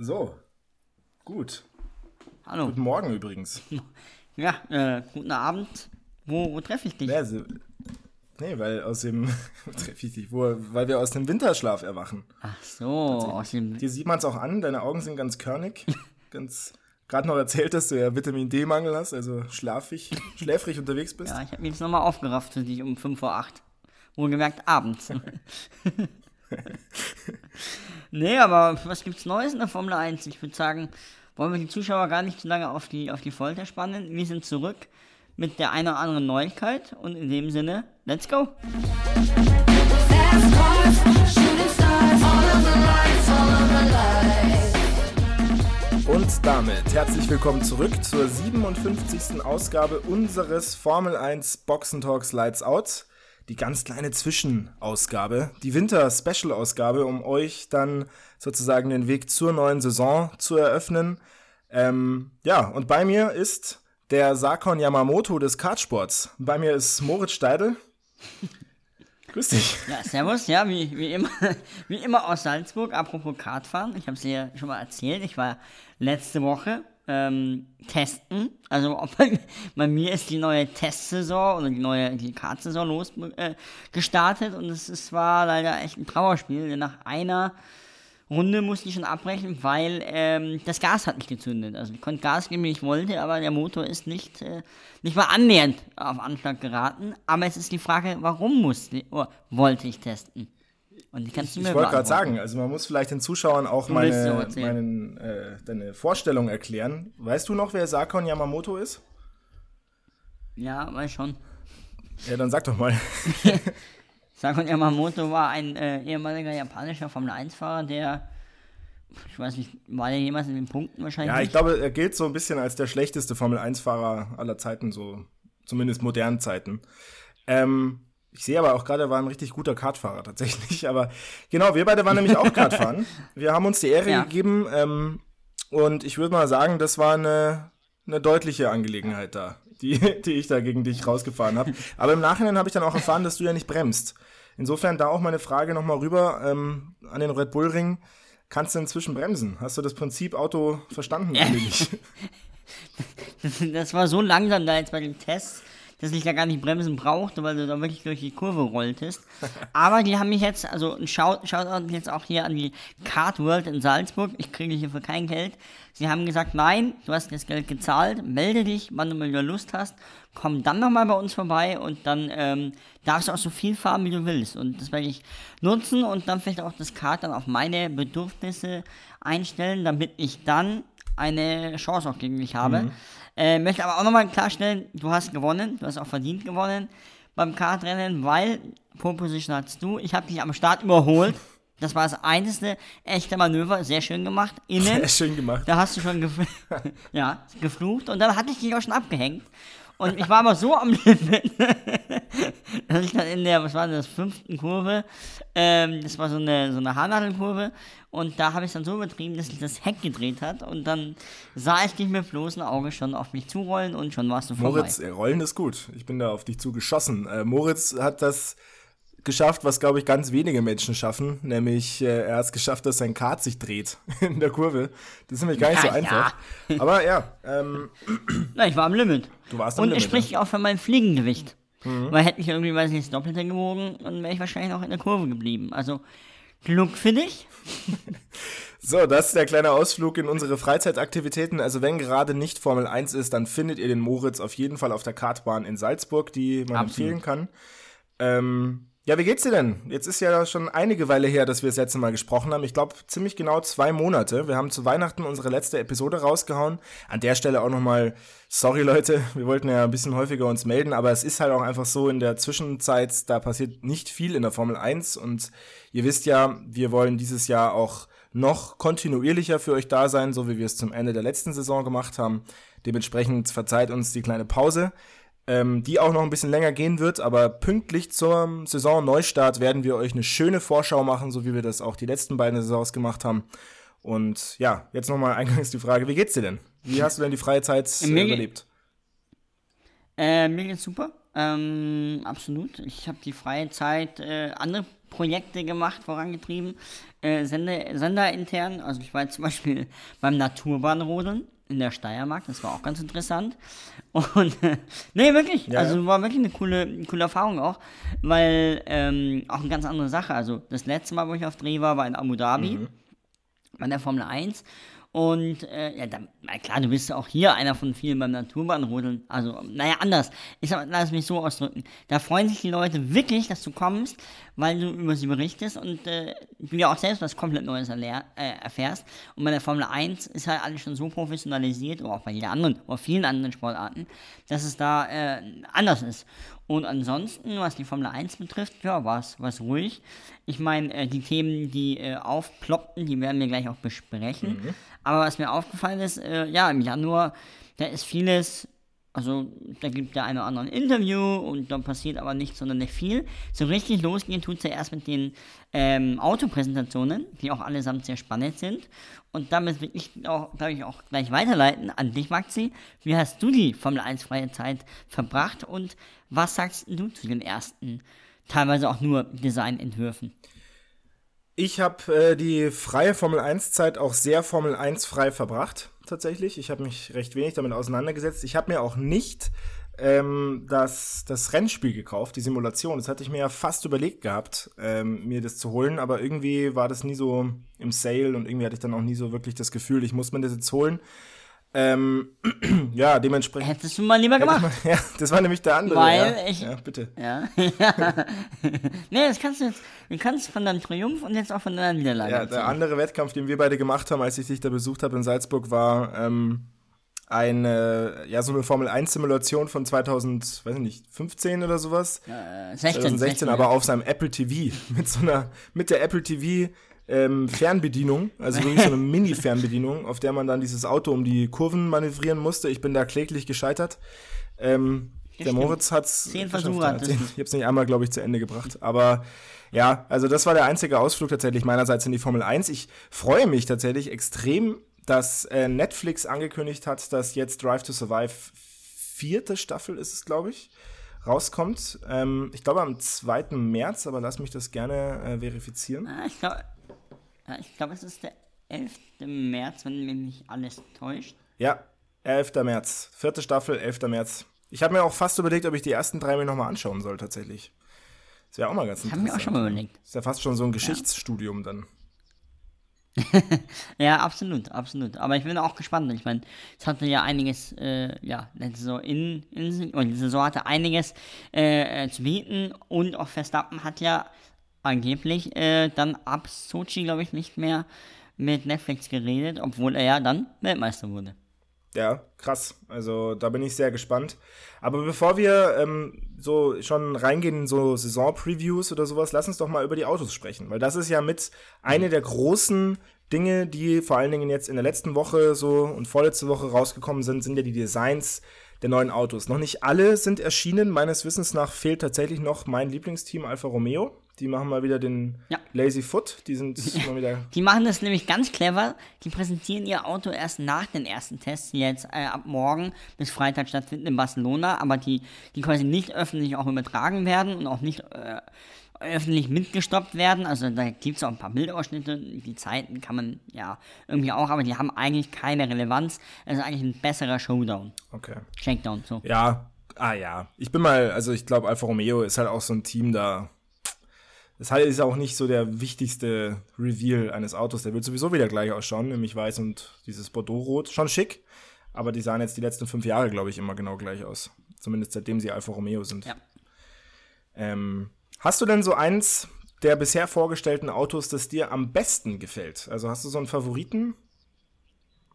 So, gut. Hallo. Guten Morgen übrigens. Ja, äh, guten Abend. Wo, wo treffe ich dich? Ja, so, nee, weil aus dem, treffe ich dich, wo, weil wir aus dem Winterschlaf erwachen. Ach so, aus dem. Dir sieht man es auch an, deine Augen sind ganz körnig, ganz, gerade noch erzählt, dass du ja Vitamin D-Mangel hast, also schlafig, schläfrig unterwegs bist. Ja, ich habe mich jetzt nochmal aufgerafft für dich um 5 vor 8. Wohlgemerkt abends. nee, aber was gibt's Neues in der Formel 1? Ich würde sagen, wollen wir die Zuschauer gar nicht zu lange auf die, auf die Folter spannen. Wir sind zurück mit der einen oder anderen Neuigkeit und in dem Sinne, let's go! Und damit herzlich willkommen zurück zur 57. Ausgabe unseres Formel 1 Boxentalks Lights Out. Die ganz kleine Zwischenausgabe, die Winter-Special-Ausgabe, um euch dann sozusagen den Weg zur neuen Saison zu eröffnen. Ähm, ja, und bei mir ist der Sakon Yamamoto des Kartsports. Bei mir ist Moritz Steidl. Grüß dich. Ja, servus, ja, wie, wie, immer, wie immer aus Salzburg. Apropos Kartfahren, ich habe es dir schon mal erzählt. Ich war letzte Woche ähm, testen. Also bei, bei mir ist die neue Testsaison oder die neue Kartsaison los äh, und es, es war leider echt ein Trauerspiel. Denn nach einer Runde musste ich schon abbrechen, weil ähm, das Gas hat nicht gezündet. Also ich konnte Gas geben, wie ich wollte, aber der Motor ist nicht, äh, nicht mal annähernd auf Anschlag geraten. Aber es ist die Frage, warum musste oh, wollte ich testen? Und die kannst du mir Ich wollte gerade sagen, also man muss vielleicht den Zuschauern auch meine, meinen, äh, deine Vorstellung erklären. Weißt du noch, wer Sakon Yamamoto ist? Ja, weiß schon. Ja, dann sag doch mal. Sakon Yamamoto war ein äh, ehemaliger japanischer Formel-1-Fahrer, der, ich weiß nicht, war der jemals in den Punkten wahrscheinlich Ja, ich glaube, er gilt so ein bisschen als der schlechteste Formel-1-Fahrer aller Zeiten, so zumindest modernen Zeiten. Ähm, ich sehe aber auch gerade, er war ein richtig guter Kartfahrer tatsächlich. Aber genau, wir beide waren nämlich auch Kartfahren. Wir haben uns die Ehre Ja. gegeben ähm, und ich würde mal sagen, das war eine, eine deutliche Angelegenheit da, die, die ich da gegen dich rausgefahren habe. Aber im Nachhinein habe ich dann auch erfahren, dass du ja nicht bremst. Insofern da auch meine Frage nochmal rüber ähm, an den Red Bull Ring. Kannst du inzwischen bremsen? Hast du das Prinzip Auto verstanden? eigentlich? Das war so langsam da jetzt bei dem Test, dass ich da gar nicht bremsen brauchte, weil du da wirklich durch die Kurve rolltest. Aber die haben mich jetzt, also ein Shout- Shoutout jetzt auch hier an die Kart World in Salzburg. Ich kriege hierfür kein Geld. Sie haben gesagt, nein, du hast das Geld gezahlt, melde dich, wann du mal wieder Lust hast, komm dann nochmal bei uns vorbei und dann ähm, darfst du auch so viel fahren, wie du willst. Und das werde ich nutzen und dann vielleicht auch das Kart dann auf meine Bedürfnisse einstellen, damit ich dann eine Chance auch gegen dich habe. Äh, möchte aber auch nochmal klarstellen, du hast gewonnen, du hast auch verdient gewonnen beim Kartrennen, weil Pole Position hattest du. Ich habe dich am Start überholt. Das war das einzige echte Manöver, sehr schön gemacht. Innen, Sehr schön gemacht. da hast du schon gef ja, geflucht und dann hatte ich dich auch schon abgehängt. Und ich war aber so am Limit, dass ich dann in der, was war das, fünften Kurve, ähm, das war so eine, so eine Haarnadelkurve, und da habe ich dann so übertrieben, dass sich das Heck gedreht hat und dann sah ich dich mit bloßem Auge schon auf mich zurollen und schon warst du vorbei. Moritz, äh, Rollen ist gut. Ich bin da auf dich zugeschossen. Äh, Moritz hat das geschafft, was, glaube ich, ganz wenige Menschen schaffen. Nämlich, äh, er hat es geschafft, dass sein Kart sich dreht in der Kurve. Das ist nämlich gar nicht Ja, so einfach. Aber ja, ähm, Na, ich war am Limit. Du warst am Und Limit, es spricht auch für mein Fliegengewicht. Weil hätte ich irgendwie, weiß ich nicht, das Doppelte gewogen, dann wäre ich wahrscheinlich auch in der Kurve geblieben. Also, Glück für dich. so, das ist der kleine Ausflug in unsere Freizeitaktivitäten. Also, wenn gerade nicht Formel 1 ist, dann findet ihr den Moritz auf jeden Fall auf der Kartbahn in Salzburg, die man Absolut. empfehlen kann. Ähm, ja, wie geht's dir denn? Jetzt ist ja schon einige Weile her, dass wir das letzte Mal gesprochen haben. Ich glaube, ziemlich genau zwei Monate. Wir haben zu Weihnachten unsere letzte Episode rausgehauen. An der Stelle auch nochmal, sorry Leute, wir wollten ja ein bisschen häufiger uns melden, aber es ist halt auch einfach so, in der Zwischenzeit, da passiert nicht viel in der Formel 1 und ihr wisst ja, wir wollen dieses Jahr auch noch kontinuierlicher für euch da sein, so wie wir es zum Ende der letzten Saison gemacht haben. Dementsprechend verzeiht uns die kleine Pause ähm, die auch noch ein bisschen länger gehen wird, aber pünktlich zum Saisonneustart werden wir euch eine schöne Vorschau machen, so wie wir das auch die letzten beiden Saisons gemacht haben. Und ja, jetzt nochmal eingangs die Frage, wie geht's dir denn? Wie hast du denn die freie Zeit äh, Mir ge- überlebt? Äh, mir geht's super. Ähm, absolut. Ich habe die freie Zeit äh, andere Projekte gemacht, vorangetrieben. Äh, Sender, senderintern. Also ich war jetzt zum Beispiel beim Naturbahnrodeln in der Steiermark. Das war auch ganz interessant. Und äh, nee, wirklich. Ja, also war wirklich eine coole, coole Erfahrung auch. Weil ähm, auch eine ganz andere Sache. Also das letzte Mal, wo ich auf Dreh war, war in Abu Dhabi bei der Formel 1. Und äh, ja, dann, klar, du bist auch hier einer von vielen beim Naturbahnrodeln. Also, naja, anders. Ich sag, lass mich so ausdrücken. Da freuen sich die Leute wirklich, dass du kommst, weil du über sie berichtest und äh, du ja auch selbst was komplett Neues erlehr, äh, erfährst. Und bei der Formel 1 ist halt alles schon so professionalisiert, oder auch bei jeder anderen, oder vielen anderen Sportarten, dass es da äh, anders ist. Und ansonsten, was die Formel 1 betrifft, ja, war es ruhig. Ich meine, äh, die Themen, die äh, aufploppten, die werden wir gleich auch besprechen. Aber was mir aufgefallen ist, äh, ja, im Januar, da ist vieles, also da gibt der eine oder andere ein Interview und da passiert aber nicht sonderlich viel. So richtig losgehen tut es ja erst mit den ähm, Autopräsentationen, die auch allesamt sehr spannend sind. Und damit will ich auch, glaube ich, auch gleich weiterleiten an dich, Maxi. Wie hast du die Formel 1 freie Zeit verbracht und was sagst du zu den ersten, teilweise auch nur Designentwürfen? Ich habe äh, die freie Formel 1 Zeit auch sehr Formel 1 frei verbracht, tatsächlich. Ich habe mich recht wenig damit auseinandergesetzt. Ich habe mir auch nicht ähm, das, das Rennspiel gekauft, die Simulation. Das hatte ich mir ja fast überlegt gehabt, ähm, mir das zu holen, aber irgendwie war das nie so im Sale und irgendwie hatte ich dann auch nie so wirklich das Gefühl, ich muss mir das jetzt holen. Ähm, ja, dementsprechend. Hättest du mal lieber gemacht. Ja, das war nämlich der andere. Weil ja. ich- Ja, bitte. Ja. nee, das kannst du jetzt, du kannst von deinem Triumph und jetzt auch von deiner Niederlage Ja, der andere Wettkampf, den wir beide gemacht haben, als ich dich da besucht habe in Salzburg, war ähm, eine, ja, so eine Formel 1 Simulation von 2000, weiß ich nicht, 15 oder sowas. Äh, 16, 2016, aber auf seinem Apple TV. Mit so einer, mit der Apple TV ähm, Fernbedienung, also wirklich so eine Mini-Fernbedienung, auf der man dann dieses Auto um die Kurven manövrieren musste. Ich bin da kläglich gescheitert. Ähm, der stimmt. Moritz hat's Zehn. Versuche Ja, zehn- du. Ich habe es nicht einmal, glaube ich, zu Ende gebracht. Aber ja, also das war der einzige Ausflug tatsächlich meinerseits in die Formel 1. Ich freue mich tatsächlich extrem, dass äh, Netflix angekündigt hat, dass jetzt Drive to Survive vierte Staffel ist es, glaube ich, rauskommt. Ähm, ich glaube am 2. März, aber lass mich das gerne äh, verifizieren. Ah, ich glaube, ich glaube, es ist der 11. März, wenn mich nicht alles täuscht. Ja, 11. März. Vierte Staffel, 11. März. Ich habe mir auch fast überlegt, ob ich die ersten drei mir nochmal anschauen soll, tatsächlich. Das wäre auch mal ganz Haben wir auch schon mal überlegt. Ist ja fast schon so ein Geschichtsstudium dann. Ja, absolut, absolut. Aber ich bin auch gespannt. Ich meine, es hatte ja einiges, äh, ja, letzte Saison in, in oder die Saison hatte einiges äh, äh, zu bieten und auch Verstappen hat ja angeblich äh, dann ab Sochi, glaube ich, nicht mehr mit Netflix geredet, obwohl er ja dann Weltmeister wurde. Ja, krass. Also da bin ich sehr gespannt. Aber bevor wir ähm, so schon reingehen in so Saison-Previews oder sowas, lass uns doch mal über die Autos sprechen. Weil das ist ja mit eine der großen Dinge, die vor allen Dingen jetzt in der letzten Woche so und vorletzte Woche rausgekommen sind, sind ja die Designs der neuen Autos. Noch nicht alle sind erschienen. Meines Wissens nach fehlt tatsächlich noch mein Lieblingsteam Alfa Romeo. Die machen mal wieder den Ja. Lazy Foot. Die sind mal wieder Die machen das nämlich ganz clever. Die präsentieren ihr Auto erst nach den ersten Tests, die jetzt äh, ab morgen bis Freitag stattfinden in Barcelona, aber die, die quasi nicht öffentlich auch übertragen werden und auch nicht äh, öffentlich mitgestoppt werden. Also da gibt es auch ein paar Bildausschnitte, die Zeiten kann man ja irgendwie auch, aber die haben eigentlich keine Relevanz. Es ist eigentlich ein besserer Showdown. okay. Shakedown, so. Ja, ah ja. Ich bin mal, also ich glaube, Alfa Romeo ist halt auch so ein Team, da. Das halt ist auch nicht so der wichtigste Reveal eines Autos. Der wird sowieso wieder gleich ausschauen, nämlich weiß und dieses Bordeaux-Rot. Schon schick, aber die sahen jetzt die letzten fünf Jahre, glaube ich, immer genau gleich aus. Zumindest seitdem sie Alfa Romeo sind. Ja. Ähm, hast du denn so eins der bisher vorgestellten Autos, das dir am besten gefällt? Also hast du so einen Favoriten?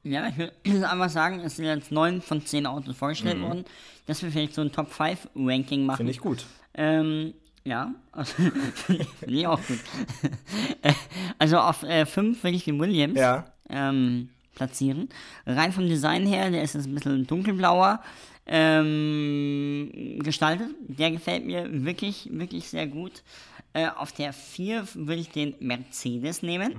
Ja, ich würde einfach sagen, es sind jetzt neun von zehn Autos vorgestellt worden, dass wir vielleicht so ein Top 5 Ranking machen. Finde ich gut. Ähm, ja, also, finde ich auch gut. also auf 5 will ich den Williams Ja. ähm, platzieren. Rein vom Design her, der ist jetzt ein bisschen dunkelblauer ähm, gestaltet. Der gefällt mir wirklich, wirklich sehr gut. Äh, auf der 4 würde ich den Mercedes nehmen.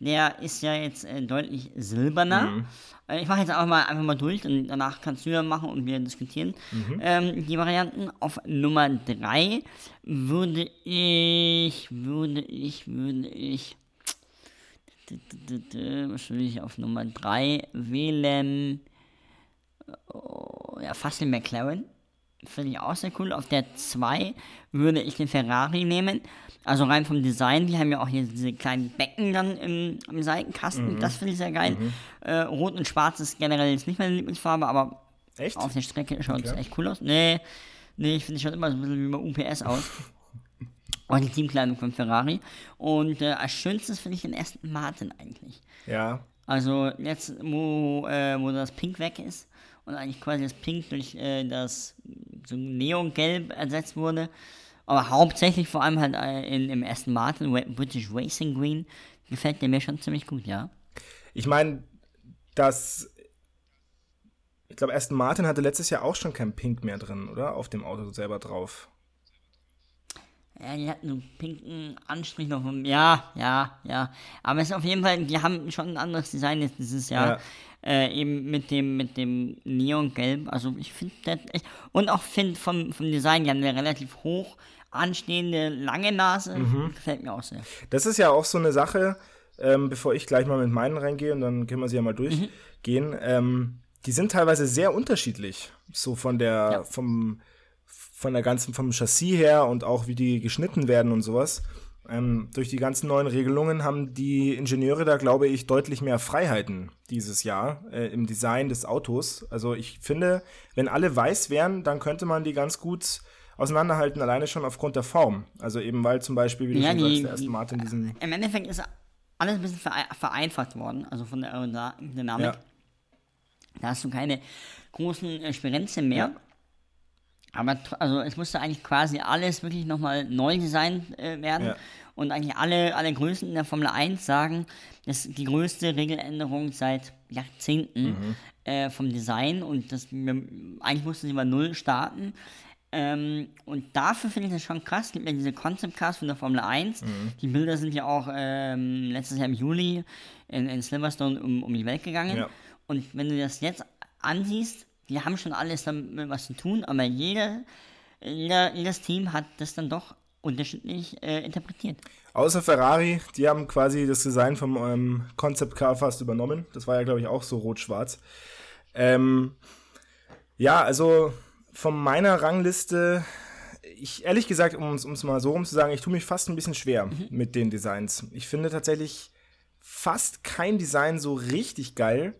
der ist ja jetzt äh, deutlich silberner. Äh, Ich mache jetzt auch mal einfach mal durch und danach kannst du ja machen und wir diskutieren ähm, die Varianten. Auf Nummer 3 würde ich, würde ich, würde ich, was würde ich auf Nummer 3 wählen? Oh, ja, fast den McLaren. Finde ich auch sehr cool. Auf der 2 würde ich den Ferrari nehmen. Also rein vom Design, die haben ja auch hier diese kleinen Becken dann im, im Seitenkasten. Das finde ich sehr geil. Äh, Rot und Schwarz ist generell jetzt nicht meine Lieblingsfarbe, aber Echt? auf der Strecke schaut es Okay. echt cool aus. Nee, nee, ich finde, es schaut immer so ein bisschen wie bei UPS aus. Und die Teamkleidung von Ferrari. Und äh, als schönstes finde ich den Aston Martin eigentlich. Ja. Also jetzt, wo, äh, wo das Pink weg ist und eigentlich quasi das Pink durch äh, das so Neongelb ersetzt wurde. Aber hauptsächlich vor allem halt äh, in, im Aston Martin British Racing Green gefällt der mir schon ziemlich gut, ja. Ich meine, das. Ich glaube, Aston Martin hatte letztes Jahr auch schon kein Pink mehr drin, oder? Auf dem Auto selber drauf. Ja, die hatten einen pinken Anstrich noch. Ja, ja, ja. Aber es ist auf jeden Fall, die haben schon ein anderes Design jetzt dieses Jahr. Ja. Äh, eben mit dem, mit dem Neongelb. Also ich finde das echt. Und auch finde vom, vom Design, haben eine relativ hoch anstehende, lange Nase. Mhm. Gefällt mir auch sehr. Das ist ja auch so eine Sache, ähm, bevor ich gleich mal mit meinen reingehe und dann können wir sie ja mal durchgehen. Ähm, die sind teilweise sehr unterschiedlich. So von der, Ja. vom, von der ganzen, vom Chassis her und auch wie die geschnitten werden und sowas. Ähm, durch die ganzen neuen Regelungen haben die Ingenieure da, glaube ich, deutlich mehr Freiheiten dieses Jahr äh, im Design des Autos. Also ich finde, wenn alle weiß wären, dann könnte man die ganz gut auseinanderhalten, alleine schon aufgrund der Form. Also eben weil zum Beispiel, wie du Ja, schon die- sagst, der die- Martin diesen Im Endeffekt ist alles ein bisschen verei- vereinfacht worden, also von der Aerodynamik. Ja. Da hast du keine großen äh, Spirenzien mehr. Aber also es musste eigentlich quasi alles wirklich nochmal neu designt äh, werden. Ja. Und eigentlich alle, alle Größen in der Formel 1 sagen, das ist die größte Regeländerung seit Jahrzehnten Mhm. äh, vom Design. Und das, wir, eigentlich mussten sie bei Null starten. Ähm, und dafür finde ich das schon krass. Es gibt ja diese Concept Cars von der Formel 1. Mhm. Die Bilder sind ja auch ähm, letztes Jahr im Juli in, in Silverstone um, um die Welt gegangen. Ja. Und wenn du das jetzt ansiehst, die haben schon alles damit was zu tun, aber jeder, jeder, jedes Team hat das dann doch unterschiedlich äh, interpretiert. Außer Ferrari, die haben quasi das Design vom ähm, Concept Car fast übernommen. Das war ja, glaube ich, auch so rot-schwarz. Ähm, ja, also von meiner Rangliste, ich ehrlich gesagt, um es mal so rum zu sagen, ich tue mich fast ein bisschen schwer mit den Designs. Ich finde tatsächlich fast kein Design so richtig geil.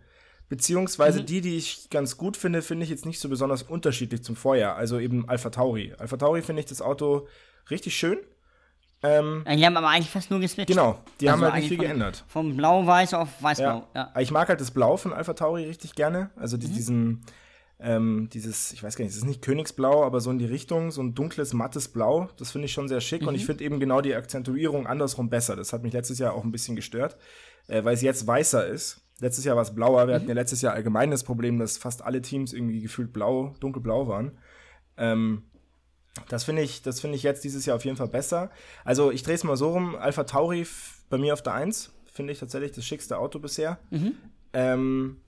Beziehungsweise die, die ich ganz gut finde, finde ich jetzt nicht so besonders unterschiedlich zum Vorjahr. Also eben Alpha Tauri. Alpha Tauri finde ich das Auto richtig schön. Ähm, Äh, Die haben aber eigentlich fast nur geswitcht. Genau, die haben Also halt nicht viel von- geändert. Vom Blau-Weiß auf Weiß-Blau. Ja. Ja. Ich mag halt das Blau von Alpha Tauri richtig gerne. Also Mhm. die, diesen, ähm, dieses, ich weiß gar nicht, es ist nicht Königsblau, aber so in die Richtung, so ein dunkles, mattes Blau. Das finde ich schon sehr schick und Mhm. ich finde eben genau die Akzentuierung andersrum besser. Das hat mich letztes Jahr auch ein bisschen gestört, äh, weil es jetzt weißer ist. Letztes Jahr war es blauer. Wir hatten Mhm. ja letztes Jahr allgemein das Problem, dass fast alle Teams irgendwie gefühlt blau, dunkelblau waren. Ähm, das finde ich, das finde ich jetzt dieses Jahr auf jeden Fall besser. Also ich drehe es mal so rum, Alpha Tauri bei mir auf der 1, finde ich tatsächlich das schickste Auto bisher. Ähm,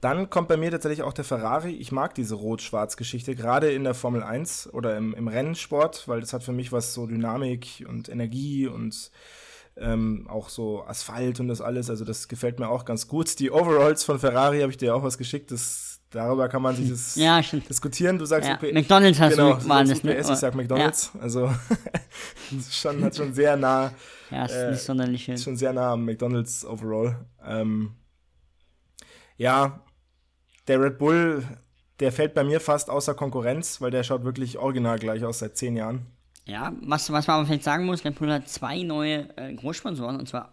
dann kommt bei mir tatsächlich auch der Ferrari. Ich mag diese Rot-Schwarz-Geschichte, gerade in der Formel 1 oder im, im Rennsport, weil das hat für mich was so Dynamik und Energie und ähm, auch so Asphalt und das alles. Also das gefällt mir auch ganz gut. Die Overalls von Ferrari habe ich dir auch was geschickt. Das, darüber kann man sich das Ja, diskutieren. Du sagst Ja, OP McDonald's hast genau, du sagst das, ne? UPS, ich sag McDonalds. Also das ist schon, hat schon sehr nah Ja, ist Äh, nicht sonderlich schön. schon sehr nah am McDonalds Overall. Ähm, ja, der Red Bull, der fällt bei mir fast außer Konkurrenz, weil der schaut wirklich original gleich aus seit zehn Jahren. Ja, was, was man aber vielleicht sagen muss, Red Bull hat zwei neue äh, Großsponsoren und zwar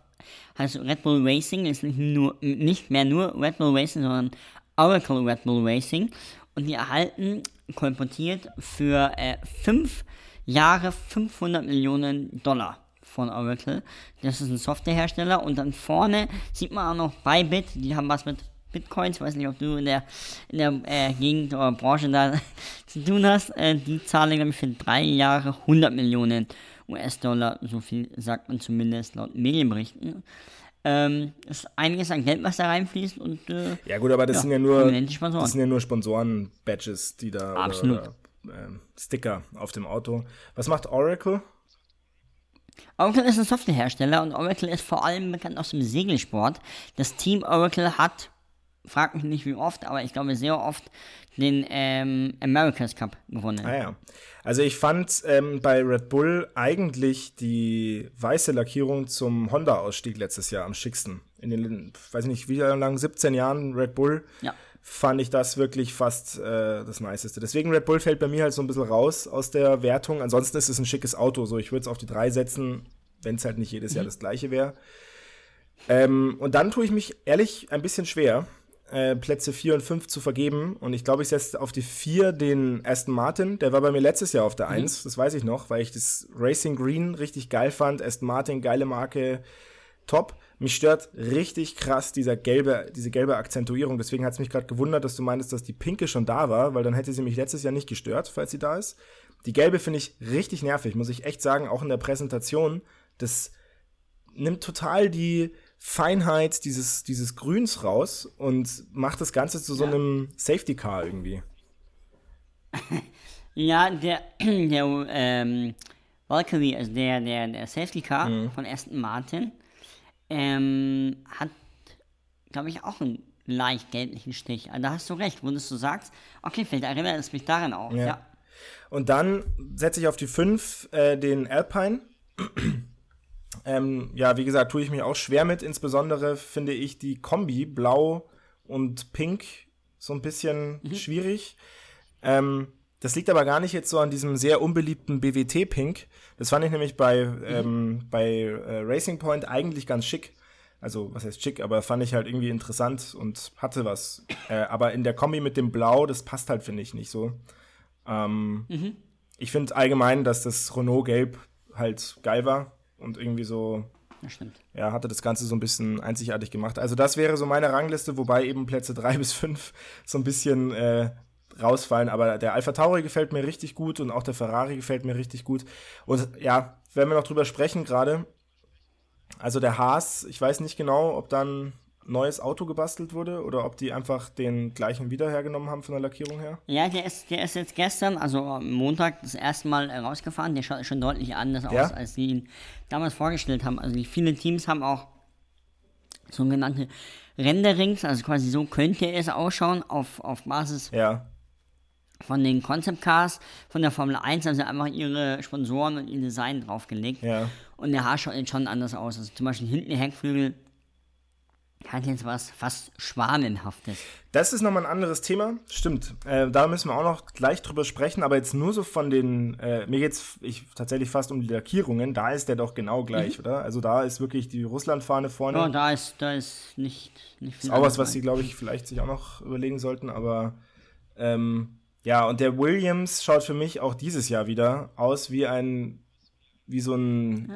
heißt Red Bull Racing ist nicht, nur, nicht mehr nur Red Bull Racing, sondern Oracle Red Bull Racing. Und die erhalten kolportiert für äh, fünf Jahre 500 Millionen Dollar von Oracle. Das ist ein Softwarehersteller. Und dann vorne sieht man auch noch Bybit, die haben was mit Bitcoins, ich weiß nicht, ob du in der, in der äh, Gegend oder Branche da zu tun hast. Äh, die zahlen, glaube ich, für drei Jahre 100 Millionen US-Dollar. So viel sagt man zumindest laut Medienberichten. ähm, ist einiges an Geld, was da reinfließt und äh, Ja gut, aber das Ja, sind ja nur Sponsoren. das sind ja nur Sponsoren-Badges, die da Absolut. oder, oder ähm, Sticker auf dem Auto. Was macht Oracle? Oracle ist ein Softwarehersteller und Oracle ist vor allem bekannt aus dem Segelsport. Das Team Oracle hat, frag mich nicht wie oft, aber ich glaube sehr oft den ähm, America's Cup gewonnen. Ah ja. Also ich fand ähm, bei Red Bull eigentlich die weiße Lackierung zum Honda-Ausstieg letztes Jahr am schicksten. In den, weiß nicht, wie lang, 17 Jahren Red Bull Ja. fand ich das wirklich fast äh, das Niceste. Deswegen Red Bull fällt bei mir halt so ein bisschen raus aus der Wertung. Ansonsten ist es ein schickes Auto. So, ich würde es auf die drei setzen, wenn es halt nicht jedes Jahr das gleiche wäre. Ähm, und dann tue ich mich ehrlich ein bisschen schwer, äh, Plätze 4 und 5 zu vergeben. Und ich glaube, ich setze auf die 4 den Aston Martin. Der war bei mir letztes Jahr auf der 1, das weiß ich noch, weil ich das Racing Green richtig geil fand. Aston Martin, geile Marke, top. Mich stört richtig krass dieser gelbe, diese gelbe Akzentuierung. Deswegen hat es mich gerade gewundert, dass du meinst, dass die pinke schon da war, weil dann hätte sie mich letztes Jahr nicht gestört, falls sie da ist. Die gelbe finde ich richtig nervig, muss ich echt sagen, auch in der Präsentation. Das nimmt total die Feinheit dieses, dieses Grüns raus und macht das Ganze zu so Ja. einem Safety Car irgendwie. Ja, der, der ähm, Valkyrie, also der, der, der Safety Car Mhm. von Aston Martin, ähm, hat, glaube ich, auch einen leicht gelblichen Stich. Also da hast du recht, wo du sagst, okay, vielleicht erinnert es mich daran auch. Ja. Ja. Und dann setze ich auf die 5 äh, den Alpine. Ähm, ja, wie gesagt, tue ich mich auch schwer mit. Insbesondere finde ich die Kombi Blau und Pink so ein bisschen schwierig. Ähm, das liegt aber gar nicht jetzt so an diesem sehr unbeliebten BWT-Pink. Das fand ich nämlich bei, ähm, bei äh, Racing Point eigentlich ganz schick. Also, was heißt schick, aber fand ich halt irgendwie interessant und hatte was. Äh, aber in der Kombi mit dem Blau, das passt halt, finde ich, nicht so. Ähm, Ich finde allgemein, dass das Renault-Gelb halt geil war und irgendwie so, Das stimmt. ja, hatte das Ganze so ein bisschen einzigartig gemacht. Also das wäre so meine Rangliste, wobei eben Plätze 3 bis 5 so ein bisschen äh, rausfallen. Aber der Alpha Tauri gefällt mir richtig gut und auch der Ferrari gefällt mir richtig gut. Und ja, wenn wir noch drüber sprechen gerade, also der Haas, ich weiß nicht genau, ob dann neues Auto gebastelt wurde oder ob die einfach den gleichen wieder hergenommen haben von der Lackierung her. Ja, der ist, der ist jetzt gestern, also am Montag, das erste Mal äh, rausgefahren. Der schaut schon deutlich anders Ja? aus, als sie ihn damals vorgestellt haben. Also die viele Teams haben auch sogenannte Renderings, also quasi so könnte es ausschauen auf, auf Basis Ja, von den Concept Cars von der Formel 1 haben sie einfach ihre Sponsoren und ihr Design draufgelegt. ja. Und der Haar schaut jetzt schon anders aus. Also zum Beispiel hinten der Heckflügel hat jetzt was fast Schwanenhaftes. Das ist nochmal ein anderes Thema. Stimmt. Äh, da müssen wir auch noch gleich drüber sprechen, aber jetzt nur so von den, äh, mir geht's ich, tatsächlich fast um die Lackierungen. Da ist der doch genau gleich, oder? Also da ist wirklich die Russlandfahne vorne. Ja, da ist, da ist nicht, nicht viel ist auch was, was sie, glaube ich, vielleicht sich auch noch überlegen sollten, aber ähm, ja, und der Williams schaut für mich auch dieses Jahr wieder aus wie ein, wie so ein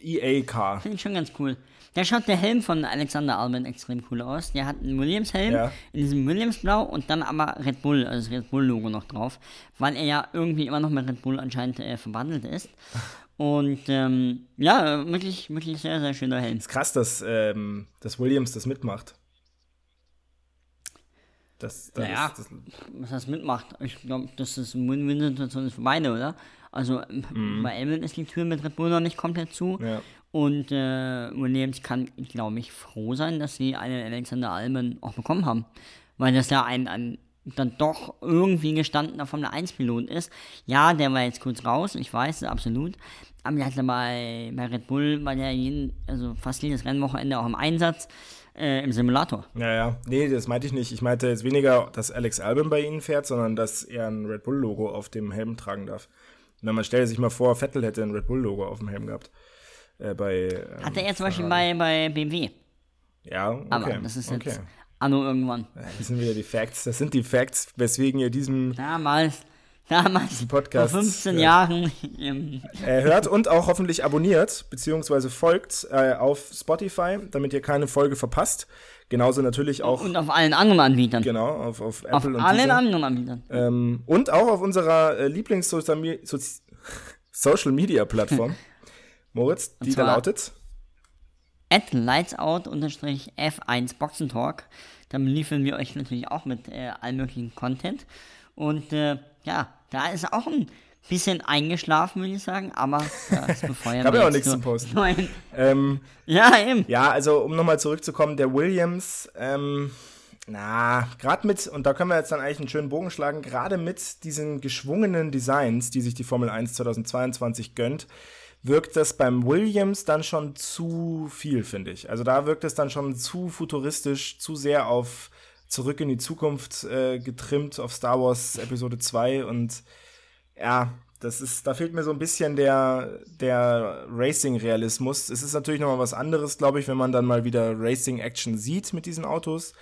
EA-Car. Finde ich schon ganz cool. Da schaut der Helm von Alexander Albon extrem cool aus. Der hat einen Williams-Helm Ja. in diesem Williams-Blau und dann aber Red Bull, also das Red Bull-Logo noch drauf, weil er ja irgendwie immer noch mit Red Bull anscheinend äh, verbandelt ist. Und ähm, ja, wirklich, wirklich sehr, sehr schöner Helm. Ist krass, dass, ähm, dass Williams das mitmacht. Das, das, Naja. das, was das mitmacht. Ich glaube, das ist eine Win-Win-Situation für beide, oder? Also ähm, bei Albon ist die Tür mit Red Bull noch nicht komplett zu. Mhm. Ja. Und äh, Williams kann, glaube ich, froh sein, dass sie einen Alexander Albon auch bekommen haben. Weil das ja ein, ein dann doch irgendwie gestandener Formel 1-Pilot ist. Ja, der war jetzt kurz raus, ich weiß, absolut. Aber der hatte bei, bei Red Bull, war der jeden, also fast jedes Rennwochenende auch im Einsatz äh, im Simulator. Ja, ja. Nee, das meinte ich nicht. Ich meinte jetzt weniger, dass Alex Albon bei ihnen fährt, sondern dass er ein Red Bull-Logo auf dem Helm tragen darf. Na, man stelle sich mal vor, Vettel hätte ein Red Bull-Logo auf dem Helm gehabt. Äh, bei, ähm, Hatte er zum Beispiel bei, bei BMW. Ja, okay. Aber das ist jetzt okay. Anno irgendwann. Das sind wieder die Facts. Das sind die Facts, weswegen ihr diesen Damals, damals, Podcast vor 15 hört. Jahren, äh, hört und auch hoffentlich abonniert, beziehungsweise folgt äh, auf Spotify, damit ihr keine Folge verpasst. Genauso natürlich auch, und auf allen anderen Anbietern. genau, auf, auf Apple Auf und allen Deezer. anderen Anbietern. Ähm, und auch auf unserer äh, Lieblings-Social-Media-Plattform. Moritz, die da lautet. at lightsout-f1 Boxentalk. Dann liefern wir euch natürlich auch mit äh, allem möglichen Content. Und äh, ja, da ist auch ein bisschen eingeschlafen, würde ich sagen, aber das befeuern wir ja auch nichts zum Posten. Ähm, Ja, eben. Ja, also um nochmal zurückzukommen, der Williams, ähm, na, gerade mit, und da können wir jetzt dann eigentlich einen schönen Bogen schlagen, gerade mit diesen geschwungenen Designs, die sich die Formel 1 2022 gönnt, wirkt das beim Williams dann schon zu viel, finde ich. Also da wirkt es dann schon zu futuristisch, zu sehr auf zurück in die Zukunft äh, getrimmt, auf Star Wars Episode 2 und ja, das ist, da fehlt mir so ein bisschen der, der Racing-Realismus. Es ist natürlich nochmal was anderes, glaube ich, wenn man dann mal wieder Racing-Action sieht mit diesen Autos.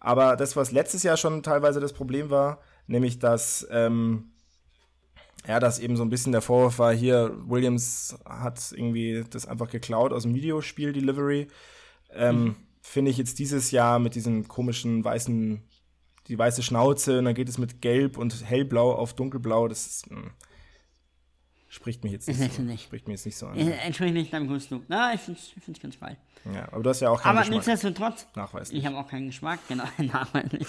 Aber das, was letztes Jahr schon teilweise das Problem war, nämlich dass, ähm, ja, dass eben so ein bisschen der Vorwurf war, hier, Williams hat irgendwie das einfach geklaut aus dem Videospiel Delivery. Ähm, Finde ich jetzt dieses Jahr mit diesem komischen weißen, die weiße Schnauze, und dann geht es mit Gelb und Hellblau auf Dunkelblau, das ist, mh, spricht mich jetzt nicht, so, nicht. spricht mich jetzt nicht so an. Äh, Entspricht nicht deinem Gusto. Na, ich ich find's ganz geil. Ja, aber du hast ja auch keinen Aber Geschmack. nichtsdestotrotz, Nachweislich. ich habe auch keinen Geschmack, genau, nachweislich.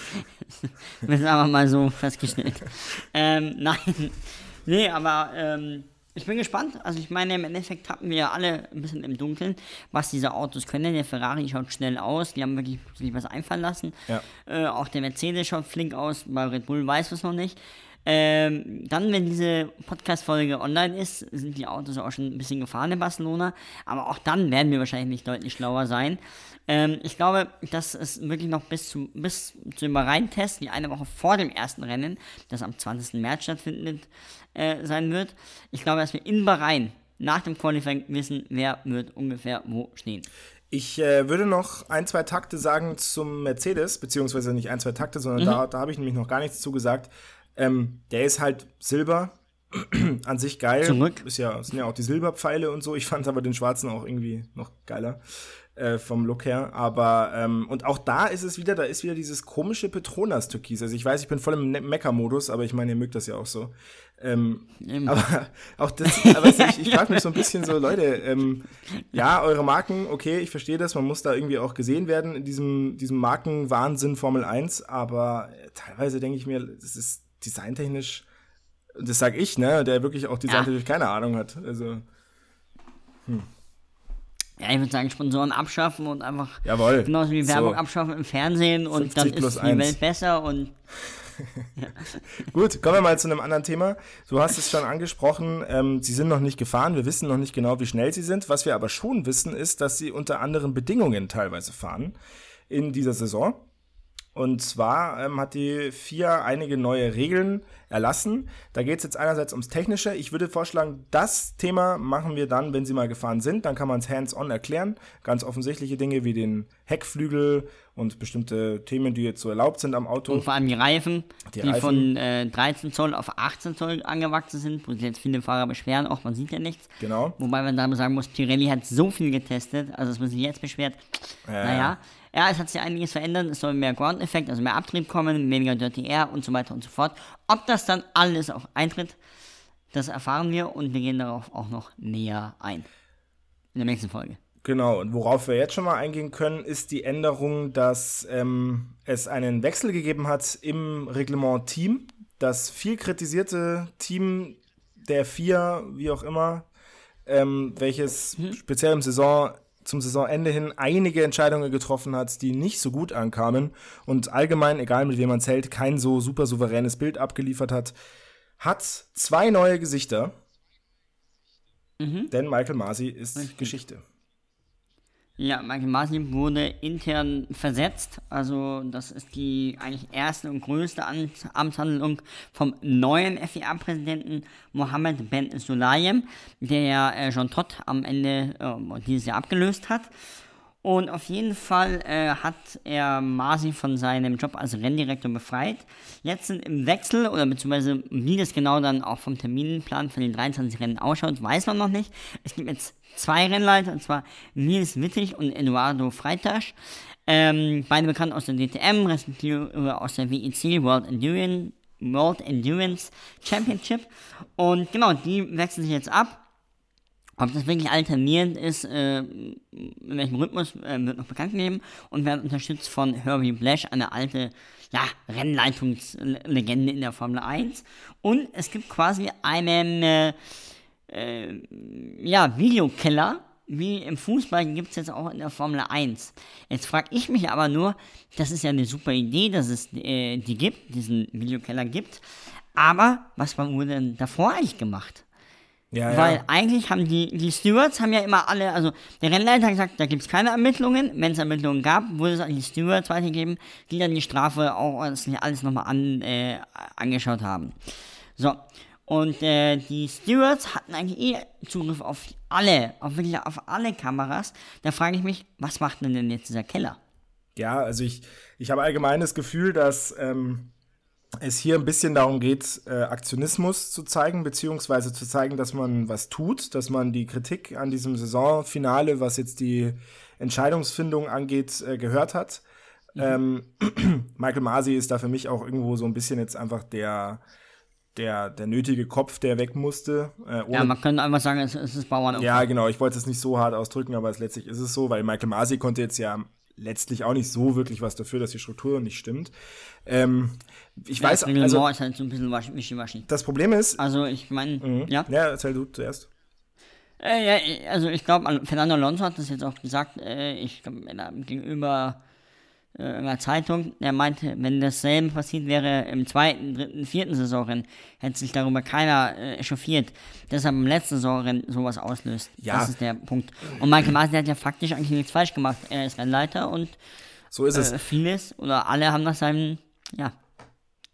Wir sind aber mal so festgestellt. ähm, nein, nee, aber ähm, ich bin gespannt. Also ich meine, im Endeffekt hatten wir ja alle ein bisschen im Dunkeln, was diese Autos können. Der Ferrari schaut schnell aus, die haben wirklich sich was einfallen lassen. Ja. Äh, auch der Mercedes schaut flink aus, bei Red Bull weiß es noch nicht. Ähm, dann, wenn diese Podcast-Folge online ist, sind die Autos auch schon ein bisschen gefahren in Barcelona. Aber auch dann werden wir wahrscheinlich nicht deutlich schlauer sein. Ähm, ich glaube, dass es wirklich noch bis, zum bis zum Bahrain-Test, die eine Woche vor dem ersten Rennen, das am 20. März stattfindet, äh, sein wird. Ich glaube, dass wir in Bahrain nach dem Qualifying wissen, wer wird ungefähr wo stehen. Ich äh, würde noch ein, zwei Takte sagen zum Mercedes, beziehungsweise nicht ein, zwei Takte, sondern Mhm. da, da habe ich nämlich noch gar nichts zu gesagt. Ähm, der ist halt Silber, an sich geil. Zurück. Ist ja, sind ja auch die Silberpfeile und so. Ich fand aber den schwarzen auch irgendwie noch geiler äh, vom Look her. Aber, ähm, und auch da ist es wieder, da ist wieder dieses komische Petronas-Türkis. Also ich weiß, ich bin voll im Mecker-Modus, aber ich meine, ihr mögt das ja auch so. Ähm, aber auch das, aber ich, ich frage mich so ein bisschen so, Leute, ähm, ja, eure Marken, okay, ich verstehe das, man muss da irgendwie auch gesehen werden in diesem, diesem Markenwahnsinn Formel 1, aber äh, teilweise denke ich mir, das ist designtechnisch, das sag ich, ne, der wirklich auch designtechnisch keine Ahnung hat. Also, Ja, ich würde sagen, Sponsoren abschaffen und einfach jawohl. genauso wie Werbung So. abschaffen im Fernsehen und 50 dann ist die eins. Welt besser und Gut, kommen wir mal zu einem anderen Thema. Du hast es schon angesprochen, ähm, sie sind noch nicht gefahren, wir wissen noch nicht genau, wie schnell sie sind. Was wir aber schon wissen, ist, dass sie unter anderen Bedingungen teilweise fahren in dieser Saison. Und zwar ähm, hat die FIA einige neue Regeln erlassen. Da geht es jetzt einerseits ums Technische. Ich würde vorschlagen, das Thema machen wir dann, wenn sie mal gefahren sind. Dann kann man es hands-on erklären. Ganz offensichtliche Dinge wie den Heckflügel und bestimmte Themen, die jetzt so erlaubt sind am Auto. Und vor allem die Reifen, Die die, Reifen. von äh, 13 Zoll auf 18 Zoll angewachsen sind, wo sich jetzt viele Fahrer beschweren, auch man sieht ja nichts. Genau. Wobei man da sagen muss, Pirelli hat so viel getestet, also dass man sich jetzt beschwert, naja. Ja, es hat sich einiges verändert, es soll mehr Ground-Effekt, also mehr Abtrieb kommen, weniger Dirty Air und so weiter und so fort. Ob das dann alles auch eintritt, das erfahren wir und wir gehen darauf auch noch näher ein. In der nächsten Folge. Genau, und worauf wir jetzt schon mal eingehen können, ist die Änderung, dass ähm, es einen Wechsel gegeben hat im Reglement Team. Das viel kritisierte Team der vier, wie auch immer, ähm, welches speziell im Saison, zum Saisonende hin einige Entscheidungen getroffen hat, die nicht so gut ankamen und allgemein, egal mit wem man zählt, kein so super souveränes Bild abgeliefert hat, hat zwei neue Gesichter. Denn Michael Masi ist Geschichte. Ja, Michael Masi wurde intern versetzt. Also das ist die eigentlich erste und größte Am- Amtshandlung vom neuen FIA-Präsidenten Mohammed Ben Sulayem, der äh, Jean Todt am Ende äh, dieses Jahr abgelöst hat. Und auf jeden Fall äh, hat er Masi von seinem Job als Renndirektor befreit. Jetzt sind im Wechsel, oder beziehungsweise wie das genau dann auch vom Terminplan von den 23 Rennen ausschaut, weiß man noch nicht. Es gibt jetzt zwei Rennleiter, und zwar Nils Wittig und Eduardo Freitasch. Ähm, beide bekannt aus der DTM, respektive aus der WEC World Endurance, World Endurance Championship. Und genau, die wechseln sich jetzt ab. Ob das wirklich alternierend ist, äh, in welchem Rhythmus, äh, wird noch bekannt gegeben und werden unterstützt von Herbie Blash, eine alte ja, Rennleitungslegende in der Formel 1. Und es gibt quasi einen äh, äh, ja, Videokeller, wie im Fußball gibt es jetzt auch in der Formel 1. Jetzt frage ich mich aber nur, das ist ja eine super Idee, dass es äh, die gibt, diesen Videokeller gibt. Aber was wurde denn davor eigentlich gemacht? Ja, Weil ja. eigentlich haben die, die Stewards haben ja immer alle, also der Rennleiter hat gesagt, da gibt es keine Ermittlungen. Wenn es Ermittlungen gab, wurde es an die Stewards weitergegeben, die dann die Strafe auch nicht alles nochmal an, äh, angeschaut haben. So. Und äh, die Stewards hatten eigentlich eh Zugriff auf alle, auf wirklich auf alle Kameras. Da frage ich mich, was macht denn denn jetzt dieser Keller? Ja, also ich, ich habe allgemein das Gefühl, dass ähm, es hier ein bisschen darum geht, äh, Aktionismus zu zeigen, beziehungsweise zu zeigen, dass man was tut, dass man die Kritik an diesem Saisonfinale, was jetzt die Entscheidungsfindung angeht, äh, gehört hat. Ähm, Michael Masi ist da für mich auch irgendwo so ein bisschen jetzt einfach der, der, der nötige Kopf, der weg musste. Äh, Ja, man könnte einfach sagen, es, es ist Bauern. ja, genau. Ich wollte es nicht so hart ausdrücken, aber es, letztlich ist es so, weil Michael Masi konnte jetzt ja letztlich auch nicht so wirklich was dafür, dass die Struktur nicht stimmt. Ähm, ich weiß, das Reglement also ist halt so ein bisschen wasch- wischiwaschi. das Problem ist, Also ich meine, ja. ja, erzähl du zuerst. Äh, ja, also ich glaube, Fernando Alonso hat das jetzt auch gesagt, äh, ich glaube, gegenüber äh, einer Zeitung, er meinte, wenn dasselbe passiert wäre im zweiten, dritten, vierten Saisonrennen, hätte sich darüber keiner äh, echauffiert. Deshalb im letzten Saisonrennen sowas auslöst. Ja. Das ist der Punkt. Und Michael Masi hat ja faktisch eigentlich nichts falsch gemacht. Er ist Rennleiter und So ist es. äh, vieles oder alle haben nach seinem, ja,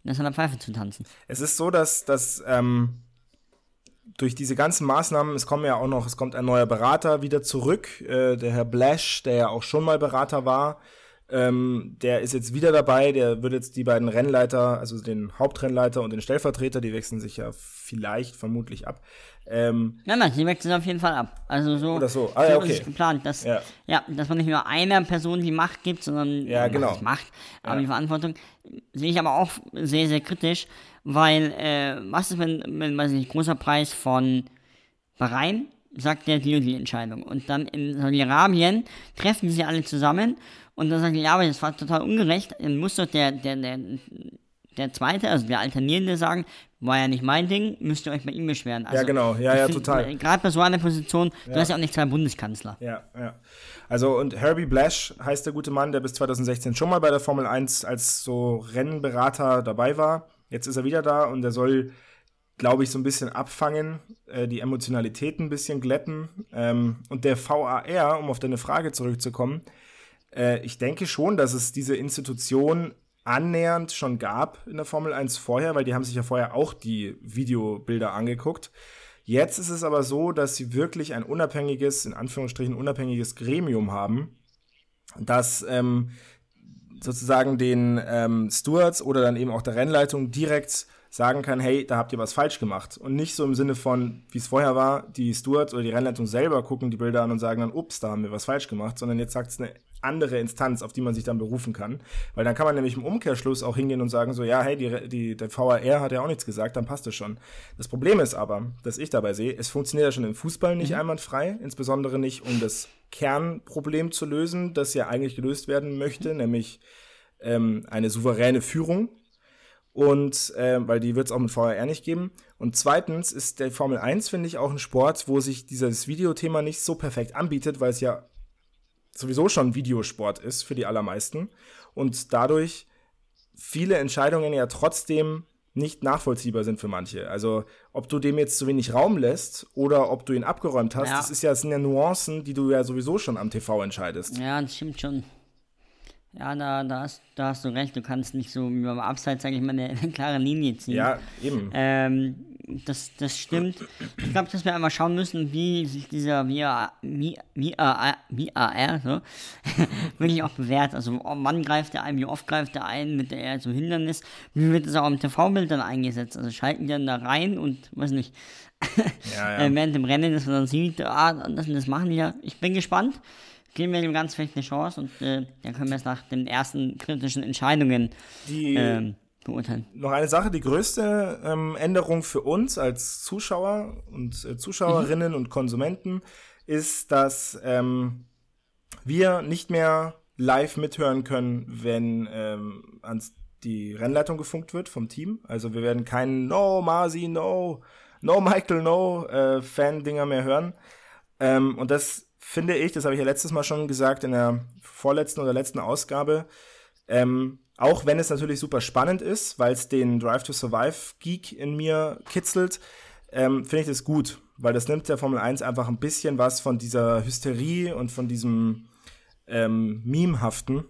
nach seiner Pfeife zu tanzen. Es ist so, dass, dass ähm, durch diese ganzen Maßnahmen, es kommen ja auch noch, es kommt ein neuer Berater wieder zurück, äh, der Herr Blash, der ja auch schon mal Berater war, ähm, der ist jetzt wieder dabei, der wird jetzt die beiden Rennleiter, also den Hauptrennleiter und den Stellvertreter, die wechseln sich ja vielleicht, vermutlich ab. Ähm, Nein, nein, sie wechseln auf jeden Fall ab. Also so, Oder so. Ah, ja, ist okay. es geplant, dass, Ja. ja. dass man nicht nur einer Person die Macht gibt, sondern Ja, genau. es Macht, aber die Verantwortung sehe ich aber auch sehr, sehr kritisch, weil äh, was ist, wenn, wenn weiß ich nicht, großer Preis von Bahrain sagt der die und die Entscheidung und dann in Saudi-Arabien treffen sie alle zusammen und dann sagen die, ja, aber das war total ungerecht, dann muss doch der, der, der, der Zweite, also der Alternierende sagen, war ja nicht mein Ding, müsst ihr euch bei ihm beschweren. Also, genau. Ja, ja, find, total. Gerade bei so einer Position, du hast ja auch nicht zwei Bundeskanzler. Ja, ja. Also und Herbie Blash heißt der gute Mann, der bis 2016 schon mal bei der Formel 1 als so Rennberater dabei war. Jetzt ist er wieder da und er soll, glaube ich, so ein bisschen abfangen, äh, die Emotionalität ein bisschen glätten. Ähm, und der VAR, um auf deine Frage zurückzukommen, äh, ich denke schon, dass es diese Institution annähernd schon gab in der Formel 1 vorher, weil die haben sich ja vorher auch die Videobilder angeguckt. Jetzt ist es aber so, dass sie wirklich ein unabhängiges, in Anführungsstrichen unabhängiges Gremium haben, das ähm, sozusagen den ähm, Stewards oder dann eben auch der Rennleitung direkt sagen kann, hey, da habt ihr was falsch gemacht. Und nicht so im Sinne von, wie es vorher war, die Stewards oder die Rennleitung selber gucken die Bilder an und sagen dann, ups, da haben wir was falsch gemacht, sondern jetzt sagt es eine andere Instanz, auf die man sich dann berufen kann. Weil dann kann man nämlich im Umkehrschluss auch hingehen und sagen so, ja, hey, die, die, der VAR hat ja auch nichts gesagt, dann passt es schon. Das Problem ist aber, dass ich dabei sehe, es funktioniert ja schon im Fußball nicht einwandfrei, insbesondere nicht, um das Kernproblem zu lösen, das ja eigentlich gelöst werden möchte, nämlich ähm, eine souveräne Führung. Und äh, weil die wird es auch mit VRR nicht geben. Und zweitens ist der Formel 1, finde ich, auch ein Sport, wo sich dieses Videothema nicht so perfekt anbietet, weil es ja sowieso schon Videosport ist für die allermeisten. Und dadurch viele Entscheidungen ja trotzdem nicht nachvollziehbar sind für manche. Also ob du dem jetzt zu wenig Raum lässt oder ob du ihn abgeräumt hast, Ja. das ist ja, das sind ja Nuancen, die du ja sowieso schon am TV entscheidest. Ja, das stimmt schon. Ja, da, da, hast, da hast du recht. Du kannst nicht so wie beim Abseits, sage ich mal, eine, eine klare Linie ziehen. Ja, eben. Ähm, das, das stimmt. Ich glaube, dass wir einmal schauen müssen, wie sich dieser VAR so, wirklich auch bewährt. Also oh, wann greift er ein, wie oft greift er ein mit der so Hindernis, wie wird es auch im TV-Bild dann eingesetzt? Also schalten die dann da rein und weiß nicht, Ja, ja. äh, während dem Rennen, dass man dann sieht, ah, das und das machen die ja. Ich bin gespannt. Geben wir dem Ganzen vielleicht eine Chance und äh, dann können wir es nach den ersten kritischen Entscheidungen Die, ähm, beurteilen. noch eine Sache, die größte ähm, Änderung für uns als Zuschauer und äh, Zuschauerinnen und Konsumenten ist, dass ähm, wir nicht mehr live mithören können, wenn ähm, ans die Rennleitung gefunkt wird vom Team. Also wir werden keinen No Masi, No, No Michael, No äh, Fan-Dinger mehr hören. Ähm, und das finde ich, das habe ich ja letztes Mal schon gesagt in der vorletzten oder letzten Ausgabe, ähm, auch wenn es natürlich super spannend ist, weil es den Drive to Survive Geek in mir kitzelt, ähm, finde ich das gut, weil das nimmt der Formel 1 einfach ein bisschen was von dieser Hysterie und von diesem ähm, Meme-haften,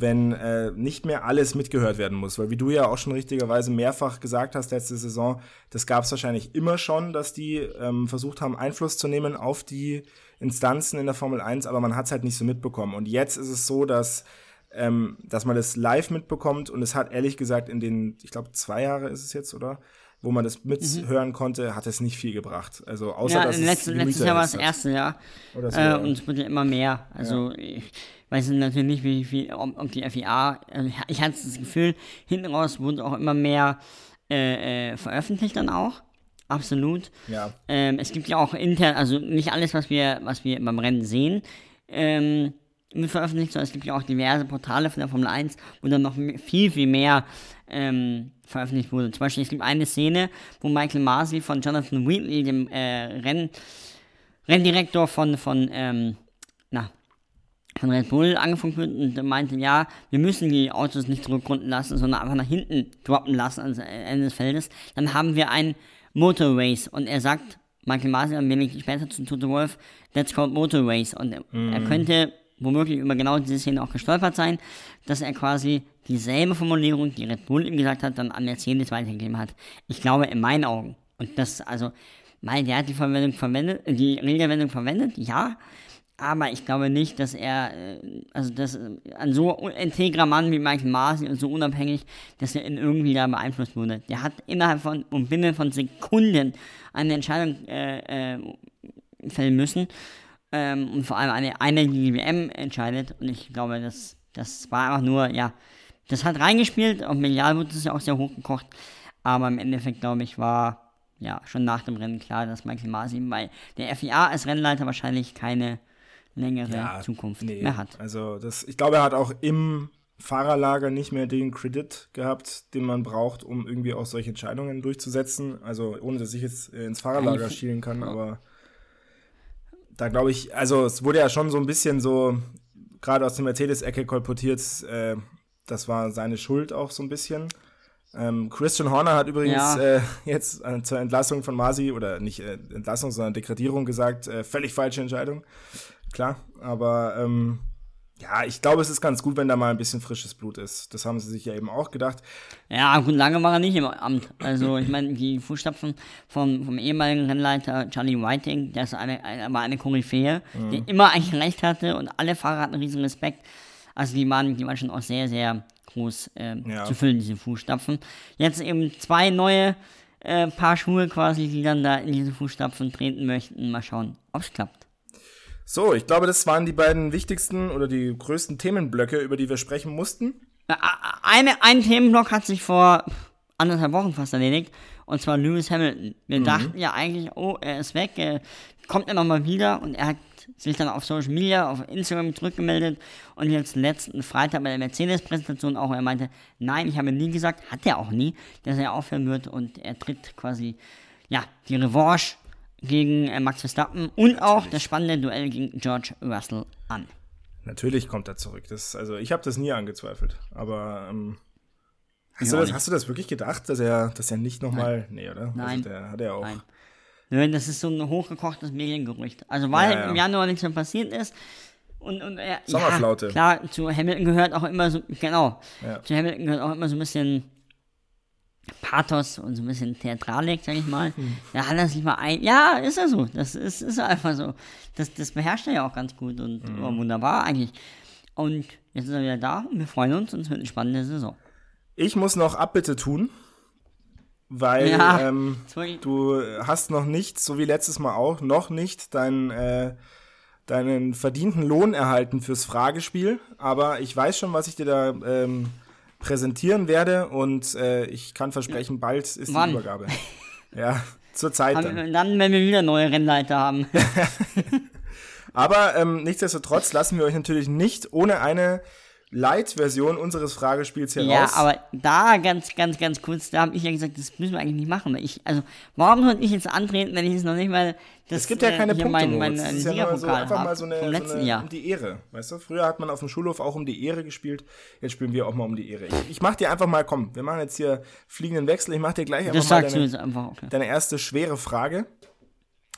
wenn äh, nicht mehr alles mitgehört werden muss. Weil wie du ja auch schon richtigerweise mehrfach gesagt hast letzte Saison, das gab es wahrscheinlich immer schon, dass die ähm, versucht haben, Einfluss zu nehmen auf die Instanzen in der Formel 1, aber man hat es halt nicht so mitbekommen. Und jetzt ist es so, dass ähm, dass man das live mitbekommt und es hat ehrlich gesagt in den, ich glaube, zwei Jahre ist es jetzt, oder? Wo man das mithören konnte, hat es nicht viel gebracht. Also außer Ja, dass es letztes, Jahr war das erste so, äh, ja. und es wird ja immer mehr. Also ich weiß natürlich nicht, wie viel, ob, ob die FIA, äh, ich hatte das Gefühl, hinten raus wurde auch immer mehr äh, äh, veröffentlicht dann auch. Absolut. Ja. Ähm, es gibt ja auch intern, also nicht alles, was wir, was wir beim Rennen sehen, ähm, wird veröffentlicht, sondern es gibt ja auch diverse Portale von der Formel 1, wo dann noch viel, viel mehr ähm, veröffentlicht wurde. Zum Beispiel, es gibt eine Szene, wo Michael Masi von Jonathan Wheatley, dem äh, Renn, Renndirektor von, von ähm, na, von Red Bull angefunkt wird und meinte, ja, wir müssen die Autos nicht zurückrunden lassen, sondern einfach nach hinten droppen lassen ans Ende des Feldes. Dann haben wir ein Motor Race und er sagt, Michael Masi ein wenig später zu Toto Wolf, that's called Motor Race und er, er könnte womöglich über genau diese Szene auch gestolpert sein, dass er quasi dieselbe Formulierung, die Red Bull ihm gesagt hat, dann an Mercedes weitergegeben hat. Ich glaube, in meinen Augen, und das, also, mein, der hat die Verwendung verwendet, die Regelwendung verwendet, ja, aber ich glaube nicht, dass er, äh, also dass äh, ein so integrer Mann wie Michael Masi und so unabhängig, dass er ihn irgendwie da beeinflusst wurde. Der hat innerhalb von und binnen von Sekunden eine Entscheidung äh, äh, fällen müssen ähm, und vor allem eine, die WM entscheidet und ich glaube, das, das war einfach nur, ja, das hat reingespielt, auf medial wurde es ja auch sehr hochgekocht, aber im Endeffekt, glaube ich, war ja schon nach dem Rennen klar, dass Michael Masi bei der FIA als Rennleiter wahrscheinlich keine längere Zukunft nee. mehr hat. Also das, ich glaube, er hat auch im Fahrerlager nicht mehr den Kredit gehabt, den man braucht, um irgendwie auch solche Entscheidungen durchzusetzen. Also ohne, dass ich jetzt äh, ins Fahrerlager schielen kann, aber da glaube ich, also es wurde ja schon so ein bisschen so, gerade aus der Mercedes-Ecke kolportiert, äh, das war seine Schuld auch so ein bisschen. Ähm, Christian Horner hat übrigens Ja. äh, jetzt äh, zur Entlassung von Masi, oder nicht äh, Entlassung, sondern Dekretierung gesagt, äh, völlig falsche Entscheidung. Klar, aber ähm, ja, ich glaube, es ist ganz gut, wenn da mal ein bisschen frisches Blut ist. Das haben sie sich ja eben auch gedacht. Ja, gut, lange war er nicht im Amt. Also, ich meine, die Fußstapfen vom, vom ehemaligen Rennleiter Charlie Whiting, der ist eine, eine, war eine Koryphäe, der immer eigentlich recht hatte und alle Fahrer hatten riesen Respekt. Also, die waren, die waren schon auch sehr, sehr groß ähm, Ja. zu füllen, diese Fußstapfen. Jetzt eben zwei neue äh, Paar Schuhe quasi, die dann da in diese Fußstapfen treten möchten. Mal schauen, ob es klappt. So, ich glaube, das waren die beiden wichtigsten oder die größten Themenblöcke, über die wir sprechen mussten. Eine, ein Themenblock hat sich vor anderthalb Wochen fast erledigt, und zwar Lewis Hamilton. Wir dachten ja eigentlich, oh, er ist weg, er kommt immer mal wieder und er hat sich dann auf Social Media, auf Instagram zurückgemeldet und jetzt letzten Freitag bei der Mercedes-Präsentation auch, er meinte, nein, ich habe nie gesagt, hat er auch nie, dass er aufhören wird und er tritt quasi, ja, die Revanche gegen äh, Max Verstappen und auch das spannende Duell gegen George Russell an. Natürlich kommt er zurück. Das, also ich habe das nie angezweifelt. Aber ähm, hast, du das, hast du das wirklich gedacht, dass er, dass er nicht nochmal. Nee, oder? Nein. Also der hat er auch. Nein. Nö, das ist so ein hochgekochtes Mediengerücht. Also weil Ja, ja. im Januar nichts mehr passiert ist. Und, und er, Sommerflaute. Ja, klar, zu Hamilton gehört auch immer so, genau, zu Hamilton gehört auch immer so ein bisschen Pathos und so ein bisschen Theatralik, sag ich mal. Hm. Da hat er sich mal ein, ja, ist er so, das ist, ist einfach so. Das, das beherrscht er ja auch ganz gut und Hm. oh, wunderbar eigentlich. Und jetzt ist er wieder da und wir freuen uns und es wird eine spannende Saison. Ich muss noch Abbitte tun, weil Ja, ähm, du hast noch nicht, so wie letztes Mal auch, noch nicht dein, äh, deinen verdienten Lohn erhalten fürs Fragespiel. Aber ich weiß schon, was ich dir da ähm, präsentieren werde und äh, ich kann versprechen, bald ist Wann? die Übergabe. Ja, zur Zeit dann. Haben- Dann, wenn wir wieder neue Rennleiter haben. Aber ähm, nichtsdestotrotz lassen wir euch natürlich nicht ohne eine Light-Version unseres Fragespiels hier Ja, aber da ganz, ganz, ganz kurz, da habe ich ja gesagt, das müssen wir eigentlich nicht machen. Weil ich, also, warum sollte ich jetzt antreten, wenn ich es noch nicht mal das, es gibt ja äh, keine hier Punkte, mein, mein, mein Es ist ja nur so einfach mal so eine, vom so letzten eine Jahr. um die Ehre. Weißt du, früher hat man auf dem Schulhof auch um die Ehre gespielt. Jetzt spielen wir auch mal um die Ehre. Ich, ich mach dir einfach mal, komm, wir machen jetzt hier fliegenden Wechsel. Ich mach dir gleich Das einfach mal sagst du deine, einfach, okay. deine erste schwere Frage.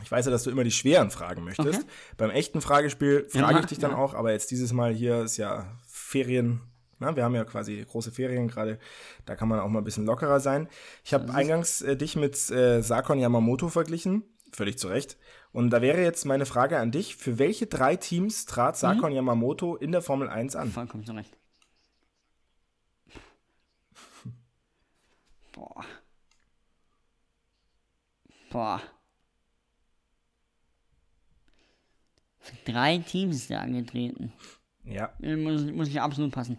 Ich weiß ja, dass du immer die schweren Fragen möchtest. Okay. Beim echten Fragespiel frage Ja, ich dich dann ja. auch, aber jetzt dieses Mal hier ist ja Ferien. Na, wir haben ja quasi große Ferien gerade. Da kann man auch mal ein bisschen lockerer sein. Ich habe eingangs äh, dich mit äh, Sakon Yamamoto verglichen. Völlig zu Recht. Und da wäre jetzt meine Frage an dich. Für welche drei Teams trat Sakon Mhm. Yamamoto in der Formel 1 an? Vollkommen zu Recht. Boah. Boah. Für drei Teams ist der angetreten. Ja, Äh, Muss, muss ich absolut passen.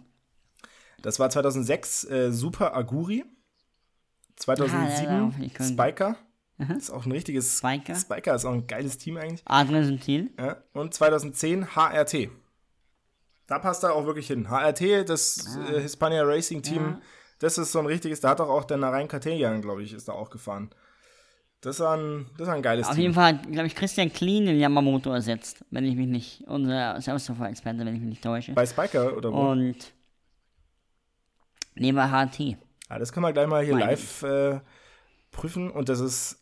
das war 2006 äh, Super Aguri. 2007 Ja, ja, ja, Spiker. Ist auch ein richtiges Spiker. Spiker ist auch ein geiles Team eigentlich. Adres und Thiel. Ja. Und 2010 HRT. Da passt er auch wirklich hin. HRT, das Ah. äh, Hispania Racing Team, das ist so ein richtiges, da hat doch auch der Narain Kartelian, glaube ich, ist da auch gefahren. Das war ein, das war ein geiles Auf Team. jeden Fall hat, glaube ich, Christian Klein den Yamamoto ersetzt, wenn ich mich nicht, unser Selbstverfahr-Experte, wenn ich mich nicht täusche. Bei Spiker oder wo? Und neben HT. Ja, das können wir gleich mal hier Meine live äh, prüfen und das ist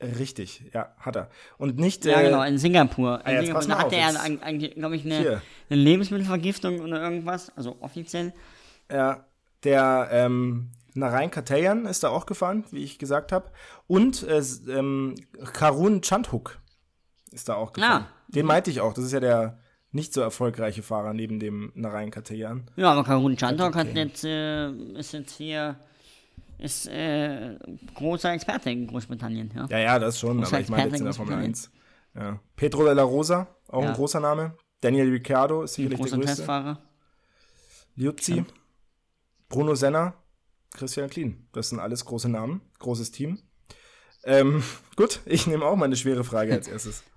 richtig. Ja, hat er. Und nicht. Ja, äh, genau, in Singapur. ah, In jetzt Singapur da hatte er eigentlich, glaube ich, eine, eine Lebensmittelvergiftung oder irgendwas, also offiziell. Ja, der ähm, Narain Kartelian ist da auch gefahren, wie ich gesagt habe. Und äh, ähm, Karun Chandhuk ist da auch gefahren. Ah. Den meinte ich auch. Das ist ja der nicht so erfolgreiche Fahrer neben dem Narain Kartelian. Ja, aber Karun Chandok hat jetzt, äh, ist jetzt hier, ist äh, großer Experte in Großbritannien, ja. Ja, ja, das schon. Großer Aber ich meine jetzt in der Formel in 1. Ja. Pedro de la Rosa, auch Ja. ein großer Name. Daniel Ricciardo ist sicherlich der Großer größte. Testfahrer. Liuzzi, Bruno Senna, Christian Klien. Das sind alles große Namen, großes Team. Ähm, gut, ich nehme auch mal eine schwere Frage als erstes.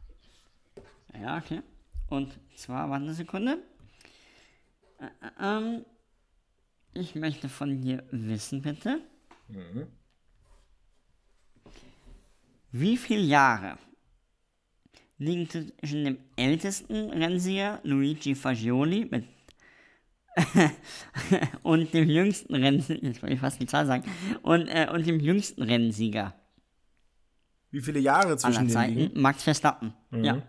Ja, okay. Und zwar, warte eine Sekunde. Äh, äh, ähm, ich möchte von dir wissen, bitte. Wie viele Jahre liegen zwischen dem ältesten Rennsieger Luigi Fagioli mit und dem jüngsten Rennsieger, jetzt wollte ich fast die Zahl sagen, und, äh, und dem jüngsten Rennsieger Wie viele Jahre aller zwischen den Zeiten, liegen? Max Verstappen. Ja.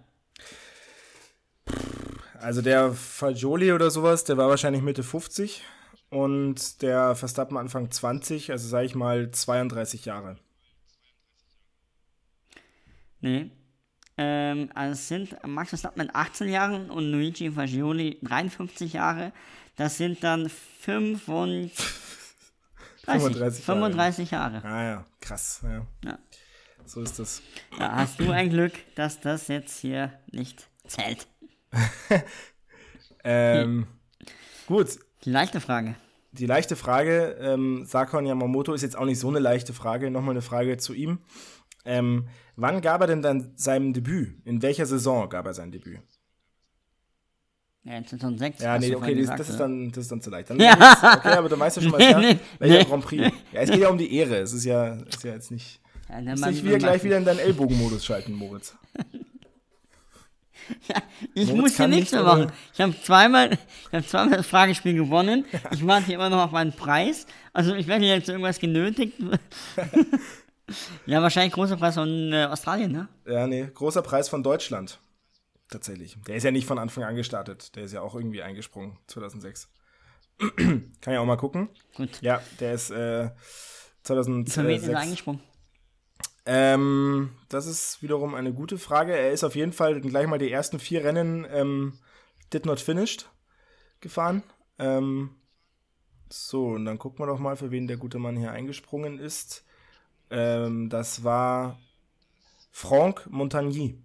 Also der Fagioli oder sowas, der war wahrscheinlich Mitte 50 und der Verstappen Anfang 20, also sage ich mal 32 Jahre. Nee. Ähm, also es sind Max Verstappen mit 18 Jahren und Luigi Fagioli 53 Jahre. Das sind dann 35, 35 Jahre. 35 Jahre. Ah ja, krass. Ja. Ja. So ist das. Da hast du ein Glück, dass das jetzt hier nicht zählt. Ähm, gut, Die leichte Frage. die leichte Frage, ähm, Sakon Yamamoto ist jetzt auch nicht so eine leichte Frage. Nochmal eine Frage zu ihm. Ähm, wann gab er denn dann sein Debüt? In welcher Saison gab er sein Debüt? Ja, 2006. Ja, nee, okay, gesagt, das, ist oder? dann, das ist dann zu leicht. Dann Ja. jetzt- Okay, aber du weißt ja schon mal, Nee, ja, nee, welcher nee. Grand Prix. Ja, es geht ja um die Ehre. Es ist ja, ist ja jetzt nicht. Ja, dann nicht wieder gleich wieder in deinen Ellbogenmodus schalten, Moritz. Ich Moritz muss hier nichts nicht, mehr machen. Ich habe zweimal, ich habe zweimal das Fragespiel gewonnen. Ich warte hier immer noch auf meinen Preis. Also ich werde hier zu irgendwas genötigt. ja, wahrscheinlich großer Preis von äh, Australien, ne? Ja, nee, großer Preis von Deutschland. Tatsächlich. Der ist ja nicht von Anfang an gestartet. Der ist ja auch irgendwie eingesprungen, 2006. Kann ja auch mal gucken. Gut. Ja, der ist äh, Für wen ist er 2006. eingesprungen? Ähm, das ist wiederum eine gute Frage. Er ist auf jeden Fall gleich mal die ersten vier Rennen ähm, did not finished gefahren. Ähm, so, und dann gucken wir doch mal, für wen der gute Mann hier eingesprungen ist. Ähm, das war Franck Montagny,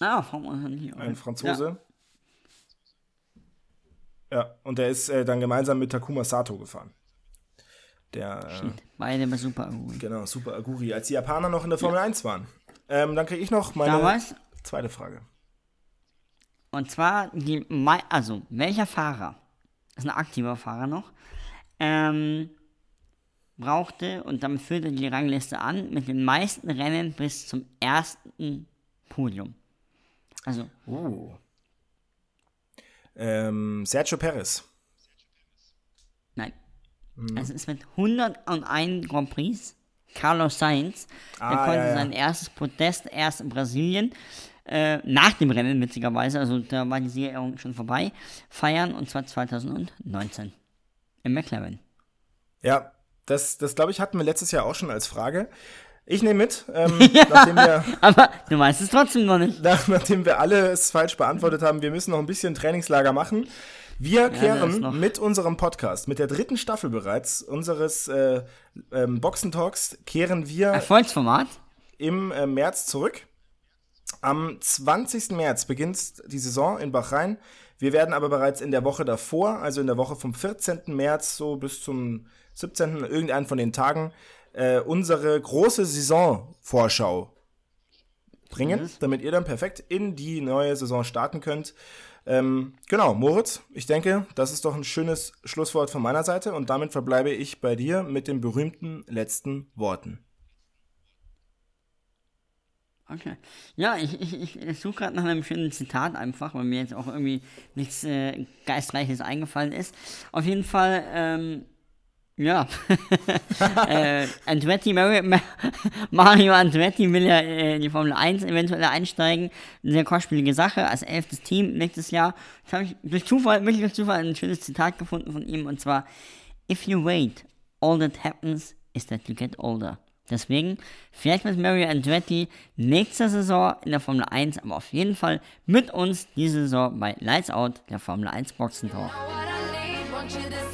Ah, Frau Montagny. ein Franzose. Ja, und der ist äh, dann gemeinsam mit Takuma Sato gefahren. Der, äh, Beide bei Super Aguri. genau, Super Aguri, als die Japaner noch in der Formel 1 waren. Ähm, dann kriege ich noch meine Damals, zweite Frage. und zwar, die, also, welcher Fahrer, das ist ein aktiver Fahrer noch, ähm, brauchte, und damit führte die Rangliste an, mit den meisten Rennen bis zum ersten Podium. Also, Uh. Ähm, Sergio Perez. Nein. Mhm. Es ist mit 101 Grand Prix Carlos Sainz. Der Ah, konnte ja, ja. sein erstes Podest erst in Brasilien, äh, nach dem Rennen witzigerweise, also da war die Siegerehrung schon vorbei, feiern und zwar 2019 im McLaren. Ja, das, das glaube ich, hatten wir letztes Jahr auch schon als Frage. Ich nehme mit, ähm, nachdem, wir, Aber du weißt es trotzdem noch nicht. nach, nachdem wir alles falsch beantwortet haben, wir müssen noch ein bisschen Trainingslager machen. Wir kehren noch- mit unserem Podcast, mit der dritten Staffel bereits unseres äh, ähm, Boxentalks, kehren wir Erfolgsformat. im äh, März zurück. Am 20. März beginnt die Saison in Bahrain. Wir werden aber bereits in der Woche davor, also in der Woche vom 14. März so bis zum 17. irgendeinen von den Tagen, äh, unsere große Saisonvorschau bringen, damit ihr dann perfekt in die neue Saison starten könnt. Ähm, genau, Moritz, ich denke, das ist doch ein schönes Schlusswort von meiner Seite und damit verbleibe ich bei dir mit den berühmten letzten Worten. Okay. Ja, ich, ich, ich, ich suche gerade nach einem schönen Zitat einfach, weil mir jetzt auch irgendwie nichts äh, Geistreiches eingefallen ist. Auf jeden Fall, ähm, ja. äh, Andretti, Mario, Ma- Mario Andretti will ja äh, in die Formel 1 eventuell einsteigen. Eine sehr kostspielige Sache, als elftes Team nächstes Jahr. Jetzt habe ich durch Zufall, wirklich durch Zufall, ein schönes Zitat gefunden von ihm und zwar: If you wait, all that happens is that you get older. Deswegen, vielleicht mit Mario Andretti nächste Saison in der Formel 1, aber auf jeden Fall mit uns diese Saison bei Lights Out, der Formel 1 Boxentalk. What I need, want you to